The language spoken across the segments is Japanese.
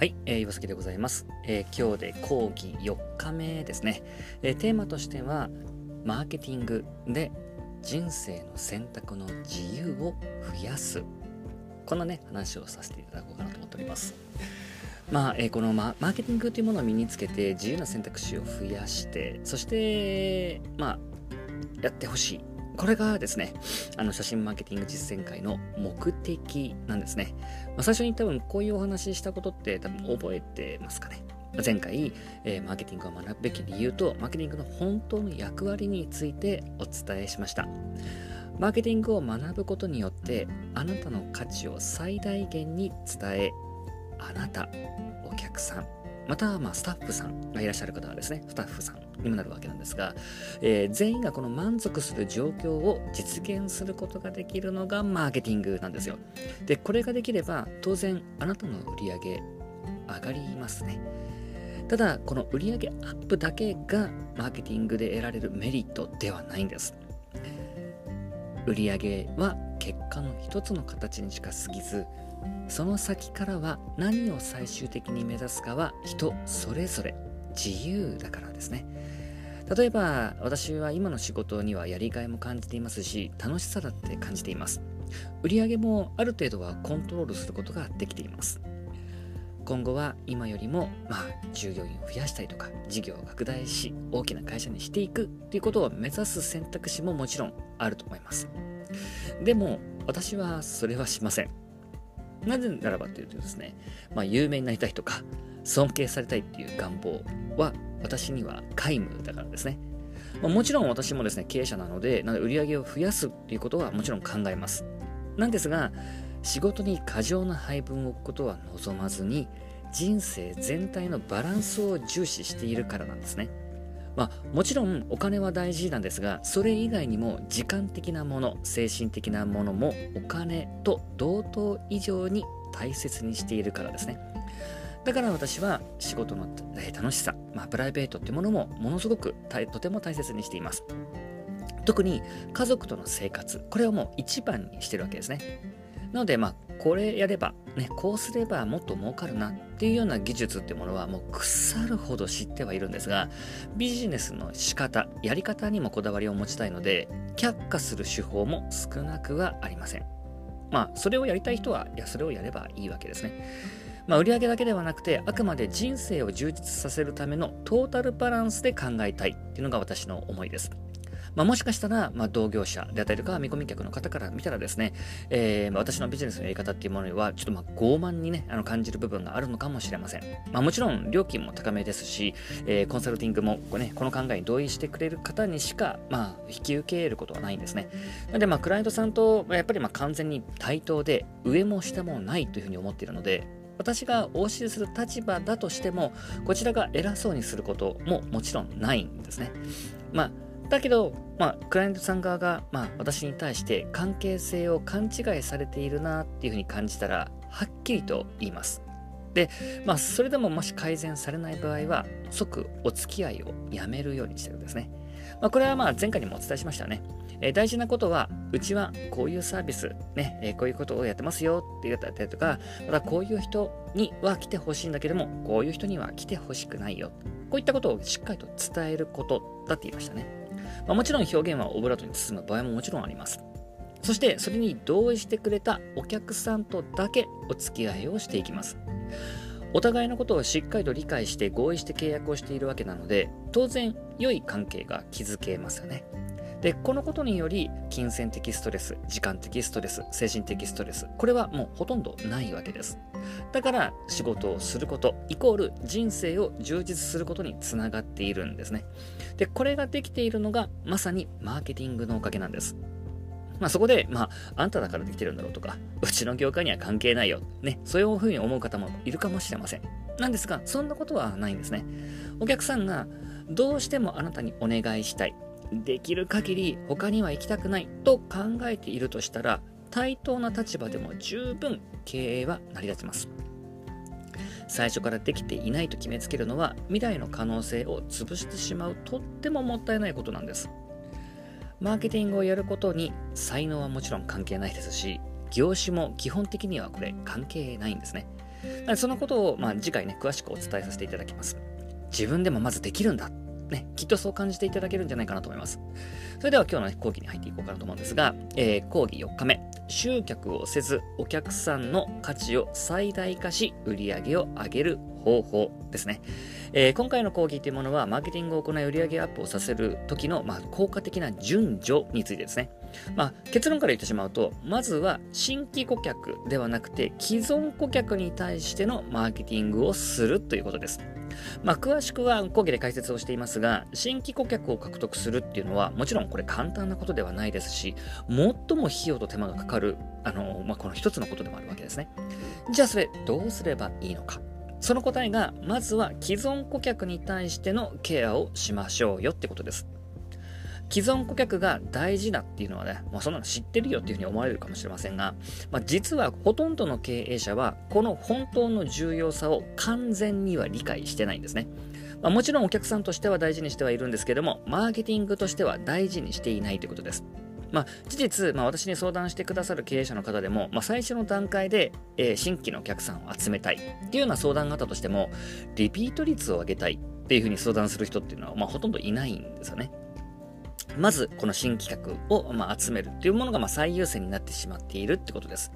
はい、えー、岩崎でございます、えー、今日で講義4日目ですね、えー、テーマとしてはマーケティングで人生の選択の自由を増やす。こんなね話をさせていただこうかなと思っております。まあ、えー、このマーケティングというものを身につけて自由な選択肢を増やしてそしてまあやってほしい。これがですね、あの写真マーケティング実践会の目的なんですね。まあ、最初に多分こういうお話ししたことって多分覚えてますかね。前回、えー、マーケティングを学ぶべき理由とマーケティングの本当の役割についてお伝えしました。マーケティングを学ぶことによってあなたの価値を最大限に伝えあなたお客さんまたはまスタッフさんがいらっしゃる方はですねスタッフさんにもなるわけなんですが、えー、全員がこの満足する状況を実現することができるのがマーケティングなんですよ。で、これができれば当然あなたの売り上げ上がりますね。ただ、この売上アップだけがマーケティングで得られるメリットではないんです。売上は結果の一つの形にしか過ぎず、その先からは何を最終的に目指すかは人それぞれ自由だからですね。例えば私は今の仕事にはやりがいも感じていますし楽しさだって感じています。売上もある程度はコントロールすることができています。今後は今よりもまあ従業員を増やしたりとか事業を拡大し大きな会社にしていくということを目指す選択肢ももちろんあると思います。でも私はそれはしません。なぜならばというとですね、まあ、有名になりたいとか尊敬されたいっていう願望は私には皆無だからですね。まあ、もちろん私もですね、経営者なので、なので売り上げを増やすっていうことはもちろん考えます。なんですが、仕事に過剰な配分を置くことは望まずに、人生全体のバランスを重視しているからなんですね。まあ、もちろんお金は大事なんですが、それ以外にも時間的なもの、精神的なものもお金と同等以上に大切にしているからですね。だから私は仕事の楽しさ、まあ、プライベートってものもものすごくとても大切にしています。特に家族との生活、これをもう一番にしてるわけですね。なので、まあ、これやれば、ね、こうすればもっと儲かるなっていうような技術ってものはもう腐るほど知ってはいるんですが、ビジネスの仕方、やり方にもこだわりを持ちたいので、却下する手法も少なくはありません。まあ、それをやりたい人は、いや、それをやればいいわけですね。まあ、売上だけではなくてあくまで人生を充実させるためのトータルバランスで考えたいっていうのが私の思いです。まあ、もしかしたら、まあ、同業者であったりとか見込み客の方から見たらですね、えーまあ、私のビジネスのやり方っていうものにはちょっとまあ傲慢にねあの感じる部分があるのかもしれません、まあ、もちろん料金も高めですし、えー、コンサルティングもこ,、ね、この考えに同意してくれる方にしか、まあ、引き受けることはないんですねなので、まあ、クライアントさんとやっぱりまあ完全に対等で上も下もないというふうに思っているので私がお教えする立場だとしても、こちらが偉そうにすることももちろんないんですね。まあ、だけど、まあ、クライアントさん側が、まあ、私に対して関係性を勘違いされているなっていうふうに感じたら、はっきりと言います。で、まあ、それでももし改善されない場合は、即お付き合いをやめるようにしてるんですね。まあ、これはまあ前回にもお伝えしましたね。え、大事なことは、うちはこういうサービス、ね、え、こういうことをやってますよって言ったりとか、またこういう人には来てほしいんだけども、こういう人には来てほしくないよ。こういったことをしっかりと伝えることだって言いましたね。まあ、もちろん表現はオブラートに包む場合ももちろんあります。そしてそれに同意してくれたお客さんとだけお付き合いをしていきます。お互いのことをしっかりと理解して合意して契約をしているわけなので、当然良い関係が築けますよね。で、このことにより、金銭的ストレス、時間的ストレス、精神的ストレス、これはもうほとんどないわけです。だから、仕事をすること、イコール人生を充実することにつながっているんですね。で、これができているのが、まさにマーケティングのおかげなんです。まあそこで、まあ、あんただからできてるんだろうとか、うちの業界には関係ないよ。ね、そういうふうに思う方もいるかもしれません。なんですが、そんなことはないんですね。お客さんがどうしてもあなたにお願いしたい。できる限り他には行きたくないと考えているとしたら対等な立場でも十分経営は成り立ちます最初からできていないと決めつけるのは未来の可能性を潰してしまうとってももったいないことなんですマーケティングをやることに才能はもちろん関係ないですし業種も基本的にはこれ関係ないんですねそのことを、まあ、次回ね、詳しくお伝えさせていただきます。自分でもまずできるんだ。ね、きっとそう感じていただけるんじゃないかなと思います。それでは今日の、ね、講義に入っていこうかなと思うんですが、えー、講義4日目。集客をせず、お客さんの価値を最大化し、売り上げを上げる方法ですね。えー、今回の講義というものは、マーケティングを行い売上アップをさせる時の、まあ、効果的な順序についてですね。まあ、結論から言ってしまうと、まずは新規顧客ではなくて、既存顧客に対してのマーケティングをするということです。まあ、詳しくは講義で解説をしていますが、新規顧客を獲得するっていうのは、もちろんこれ簡単なことではないですし、最も費用と手間がかかる、あの、まあ、この一つのことでもあるわけですね。じゃあそれ、どうすればいいのか。その答えが、まずは既存顧客に対してのケアをしましょうよってことです。既存顧客が大事だっていうのはね、まあ、そんなの知ってるよっていうふうに思われるかもしれませんが、まあ、実はほとんどの経営者は、この本当の重要さを完全には理解してないんですね。まあ、もちろんお客さんとしては大事にしてはいるんですけども、マーケティングとしては大事にしていないということです。まあ、事実、まあ、私に相談してくださる経営者の方でも、まあ、最初の段階で、えー、新規のお客さんを集めたいっていうような相談があったとしても、リピート率を上げたいっていうふうに相談する人っていうのは、まあ、ほとんどいないんですよね。まず、この新企画を、まあ、集めるっていうものが、まあ、最優先になってしまっているってことです。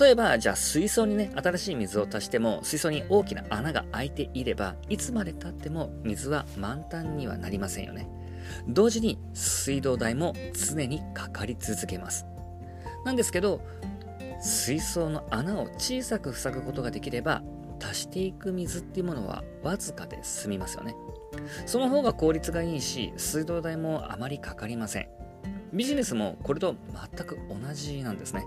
例えば、じゃあ水槽にね、新しい水を足しても、水槽に大きな穴が開いていれば、いつまで経っても水は満タンにはなりませんよね。同時に水道代も常にかかり続けます。なんですけど、水槽の穴を小さく塞ぐことができれば、足していく水っていうものはわずかで済みますよね。その方が効率がいいし、水道代もあまりかかりません。ビジネスもこれと全く同じなんですね。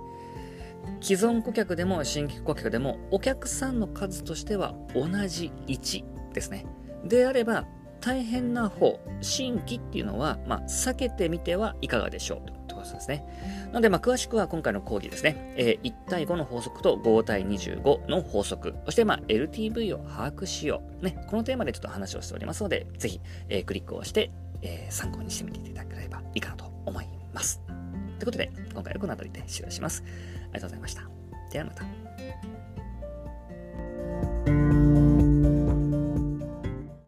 既存顧客でも新規顧客でもお客さんの数としては同じ1ですね。であれば大変な方、新規っていうのは、まあ、避けてみてはいかがでしょうということですね。なので、まあ、詳しくは今回の講義ですね、えー、1対5の法則と5対25の法則、そして、まあ、LTV を把握しよう。ね、このテーマでちょっと話をしておりますので、ぜひ、えー、クリックをして、えー、参考にしてみていただければいいかなと思います。ということで、今回はこの辺りで終了します。ありがとうございました。ではまた。